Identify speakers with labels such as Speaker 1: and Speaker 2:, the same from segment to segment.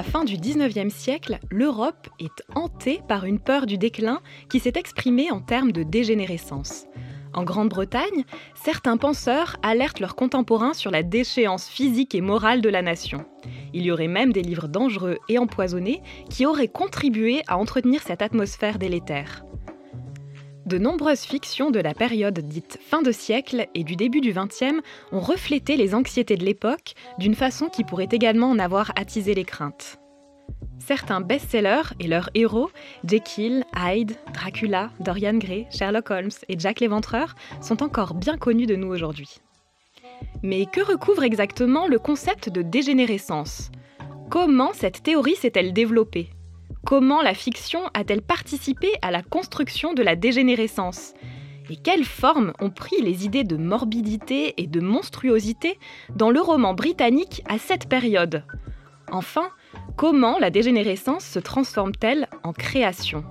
Speaker 1: la fin du 19e siècle, l'Europe est hantée par une peur du déclin qui s'est exprimée en termes de dégénérescence. En Grande-Bretagne, certains penseurs alertent leurs contemporains sur la déchéance physique et morale de la nation. Il y aurait même des livres dangereux et empoisonnés qui auraient contribué à entretenir cette atmosphère délétère. De nombreuses fictions de la période dite fin de siècle et du début du XXe ont reflété les anxiétés de l'époque d'une façon qui pourrait également en avoir attisé les craintes. Certains best-sellers et leurs héros, Jekyll, Hyde, Dracula, Dorian Gray, Sherlock Holmes et Jack l'Éventreur, sont encore bien connus de nous aujourd'hui. Mais que recouvre exactement le concept de dégénérescence? Comment cette théorie s'est-elle développée? Comment la fiction a-t-elle participé à la construction de la dégénérescence? Et quelles formes ont pris les idées de morbidité et de monstruosité dans le roman britannique à cette période? Enfin, comment la dégénérescence se transforme-t-elle en création?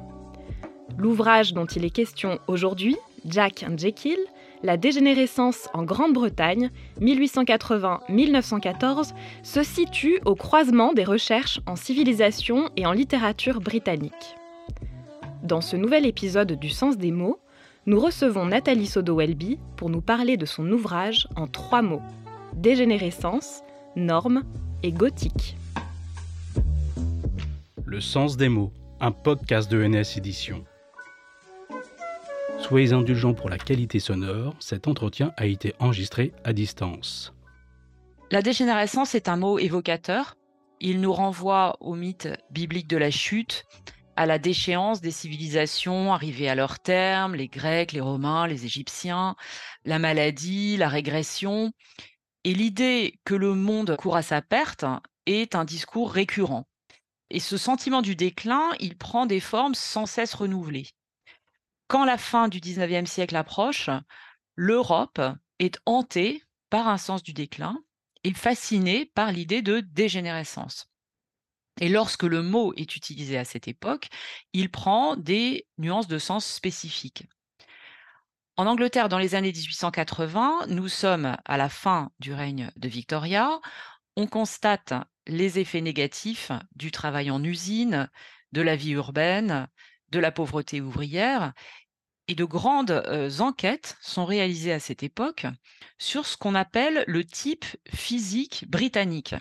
Speaker 1: L'ouvrage dont il est question aujourd'hui, Jack and Jekyll, la dégénérescence en Grande-Bretagne, 1880-1914, se situe au croisement des recherches en civilisation et en littérature britannique. Dans ce nouvel épisode du Sens des mots, nous recevons Nathalie Sodo-Welby pour nous parler de son ouvrage en trois mots dégénérescence, norme et gothique.
Speaker 2: Le sens des mots, un podcast de NS Édition. Soyez indulgents pour la qualité sonore, cet entretien a été enregistré à distance.
Speaker 3: La dégénérescence est un mot évocateur. Il nous renvoie au mythe biblique de la chute, à la déchéance des civilisations arrivées à leur terme, les Grecs, les Romains, les Égyptiens, la maladie, la régression. Et l'idée que le monde court à sa perte est un discours récurrent. Et ce sentiment du déclin, il prend des formes sans cesse renouvelées quand la fin du 19e siècle approche, l'Europe est hantée par un sens du déclin et fascinée par l'idée de dégénérescence. Et lorsque le mot est utilisé à cette époque, il prend des nuances de sens spécifiques. En Angleterre, dans les années 1880, nous sommes à la fin du règne de Victoria. On constate les effets négatifs du travail en usine, de la vie urbaine, de la pauvreté ouvrière. Et de grandes enquêtes sont réalisées à cette époque sur ce qu'on appelle le type physique britannique.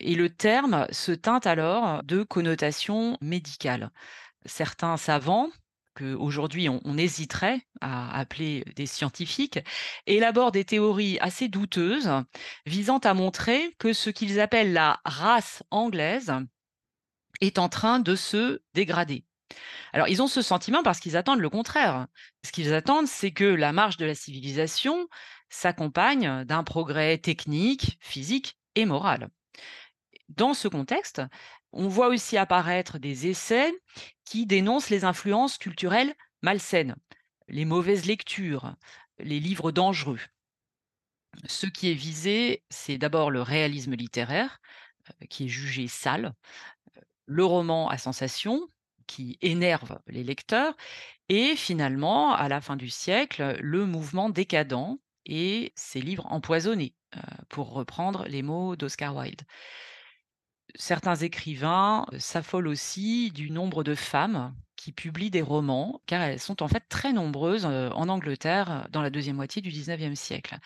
Speaker 3: Et le terme se teinte alors de connotation médicale. Certains savants, qu'aujourd'hui on, on hésiterait à appeler des scientifiques, élaborent des théories assez douteuses visant à montrer que ce qu'ils appellent la race anglaise est en train de se dégrader. Alors, ils ont ce sentiment parce qu'ils attendent le contraire. Ce qu'ils attendent, c'est que la marche de la civilisation s'accompagne d'un progrès technique, physique et moral. Dans ce contexte, on voit aussi apparaître des essais qui dénoncent les influences culturelles malsaines, les mauvaises lectures, les livres dangereux. Ce qui est visé, c'est d'abord le réalisme littéraire, euh, qui est jugé sale, le roman à sensation, qui énerve les lecteurs, et finalement, à la fin du siècle, le mouvement décadent et ses livres empoisonnés, euh, pour reprendre les mots d'Oscar Wilde. Certains écrivains euh, s'affolent aussi du nombre de femmes qui publient des romans, car elles sont en fait très nombreuses euh, en Angleterre dans la deuxième moitié du XIXe siècle.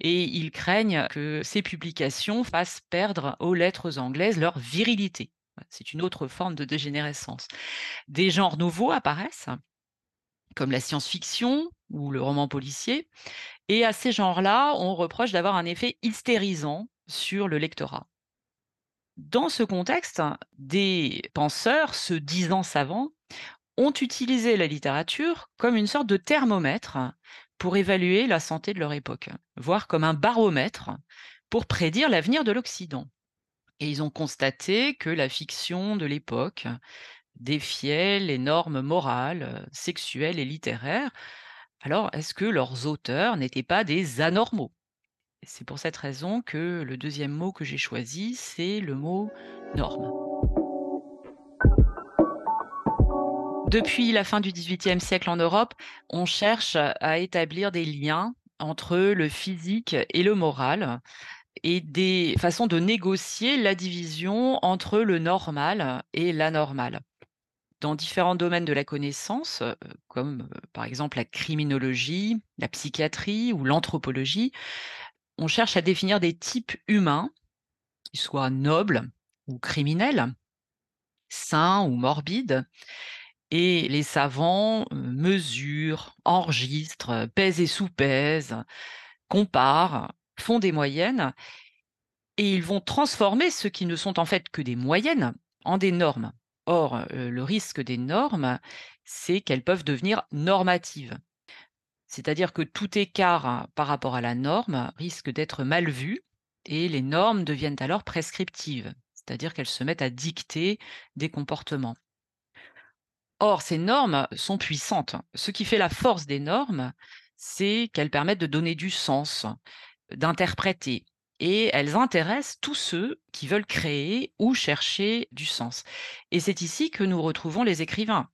Speaker 3: Et ils craignent que ces publications fassent perdre aux lettres anglaises leur virilité. C'est une autre forme de dégénérescence. Des genres nouveaux apparaissent, comme la science-fiction ou le roman policier, et à ces genres-là, on reproche d'avoir un effet hystérisant sur le lectorat. Dans ce contexte, des penseurs, se disant savants, ont utilisé la littérature comme une sorte de thermomètre pour évaluer la santé de leur époque, voire comme un baromètre pour prédire l'avenir de l'Occident. Et ils ont constaté que la fiction de l'époque défiait les normes morales, sexuelles et littéraires. Alors, est-ce que leurs auteurs n'étaient pas des anormaux? C'est pour cette raison que le deuxième mot que j'ai choisi, c'est le mot norme. Depuis la fin du XVIIIe siècle en Europe, on cherche à établir des liens entre le physique et le moral et des façons de négocier la division entre le normal et l'anormal. Dans différents domaines de la connaissance, euh, comme euh, par exemple la criminologie, la psychiatrie ou l'anthropologie, on cherche à définir des types humains qui soient nobles ou criminels, sains ou morbides, et les savants euh, mesurent, enregistrent, pèsent et sous-pèsent, comparent, font des moyennes, et ils vont transformer ce qui ne sont en fait que des moyennes en des normes. Or, euh, le risque des normes, c'est qu'elles peuvent devenir normatives. C'est-à-dire que tout écart hein, par rapport à la norme risque d'être mal vu et les normes deviennent alors prescriptives, c'est-à-dire qu'elles se mettent à dicter des comportements. Or, ces normes sont puissantes. Ce qui fait la force des normes, c'est qu'elles permettent de donner du sens, d'interpréter, et elles intéressent tous ceux qui veulent créer ou chercher du sens. Et c'est ici que nous retrouvons les écrivains.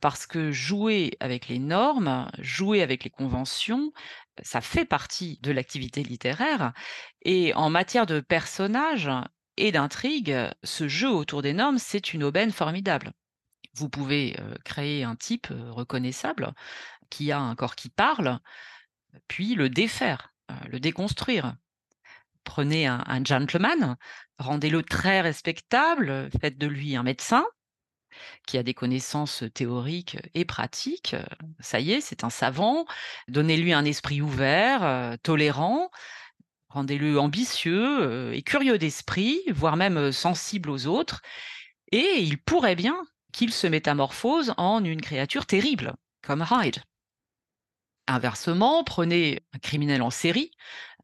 Speaker 3: Parce que jouer avec les normes, jouer avec les conventions, ça fait partie de l'activité littéraire. Et en matière de personnages et d'intrigues, ce jeu autour des normes, c'est une aubaine formidable. Vous pouvez créer un type reconnaissable qui a un corps qui parle, puis le défaire, le déconstruire. Prenez un, gentleman, rendez-le très respectable, faites de lui un médecin qui a des connaissances théoriques et pratiques. Ça y est, c'est un savant. Donnez-lui un esprit ouvert, tolérant. Rendez-le ambitieux et curieux d'esprit, voire même sensible aux autres. Et il pourrait bien qu'il se métamorphose en une créature terrible, comme Hyde. Inversement, prenez un criminel en série,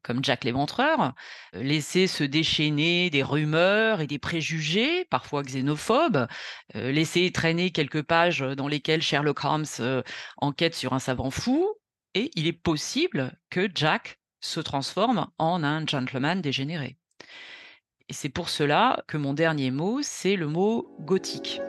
Speaker 3: comme Jack l'Éventreur, laissez se déchaîner des rumeurs et des préjugés, parfois xénophobes, laissez traîner quelques pages dans lesquelles Sherlock Holmes enquête sur un savant fou, et il est possible que Jack se transforme en un gentleman dégénéré. Et c'est pour cela que mon dernier mot, c'est le mot gothique.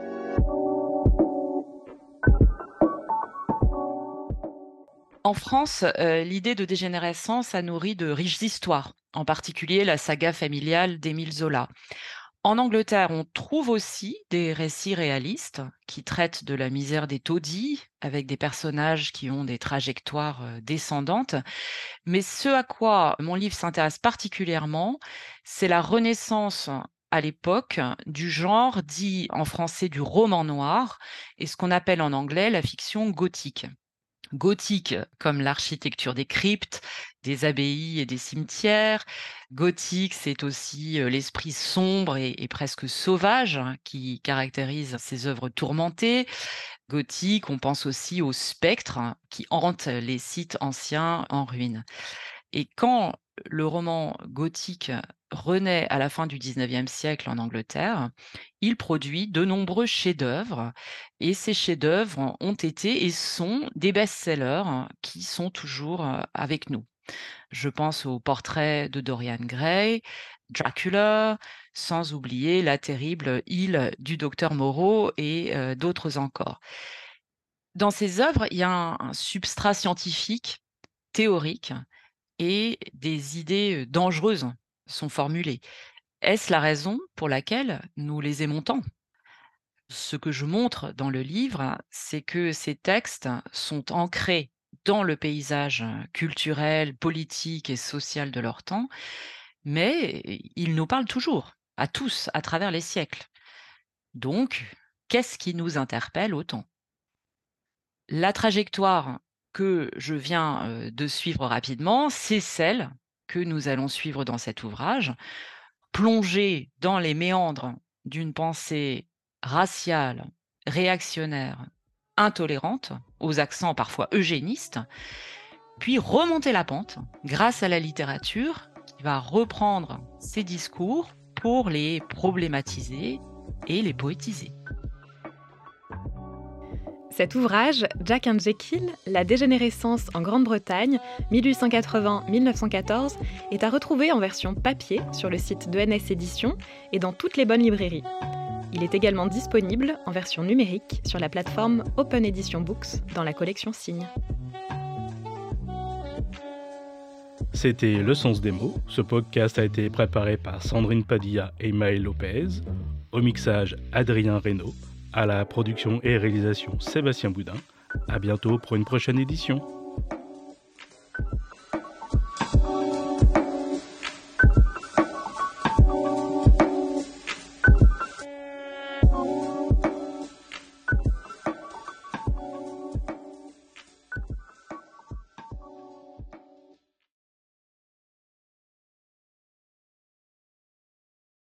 Speaker 3: En France, euh, l'idée de dégénérescence a nourri de riches histoires, en particulier la saga familiale d'Émile Zola. En Angleterre, on trouve aussi des récits réalistes qui traitent de la misère des taudis, avec des personnages qui ont des trajectoires euh, descendantes. Mais ce à quoi mon livre s'intéresse particulièrement, c'est la renaissance à l'époque du genre dit en français du roman noir et ce qu'on appelle en anglais la fiction gothique gothique comme l'architecture des cryptes, des abbayes et des cimetières. Gothique, c'est aussi l'esprit sombre et, presque sauvage hein, qui caractérise ces œuvres tourmentées. Gothique, on pense aussi aux spectres hein, qui hantent les sites anciens en ruine. Et quand le roman gothique renaît à la fin du XIXe siècle en Angleterre, il produit de nombreux chefs-d'œuvre et ces chefs-d'œuvre ont été et sont des best-sellers qui sont toujours avec nous. Je pense au portrait de Dorian Gray, Dracula, sans oublier la terrible île du docteur Moreau et d'autres encore. Dans ces œuvres, il y a un substrat scientifique, théorique, et des idées dangereuses sont formulées. Est-ce la raison pour laquelle nous les aimons tant? Ce que je montre dans le livre, c'est que ces textes sont ancrés dans le paysage culturel, politique et social de leur temps, mais ils nous parlent toujours, à tous, à travers les siècles. Donc, qu'est-ce qui nous interpelle autant? La trajectoire que je viens de suivre rapidement, c'est celle que nous allons suivre dans cet ouvrage, plonger dans les méandres d'une pensée raciale, réactionnaire, intolérante, aux accents parfois eugénistes, puis remonter la pente grâce à la littérature qui va reprendre ces discours pour les problématiser et les poétiser.
Speaker 1: Cet ouvrage, Jack and Jekyll, La dégénérescence en Grande-Bretagne, 1880-1914, est à retrouver en version papier sur le site de NS Éditions et dans toutes les bonnes librairies. Il est également disponible en version numérique sur la plateforme Open Edition Books dans la collection Signe.
Speaker 2: C'était Le Sens des mots. Ce podcast a été préparé par Sandrine Padilla et Maël Lopez. Au mixage, Adrien Reynaud. À la production et réalisation, Sébastien Boudin. À bientôt pour une prochaine édition.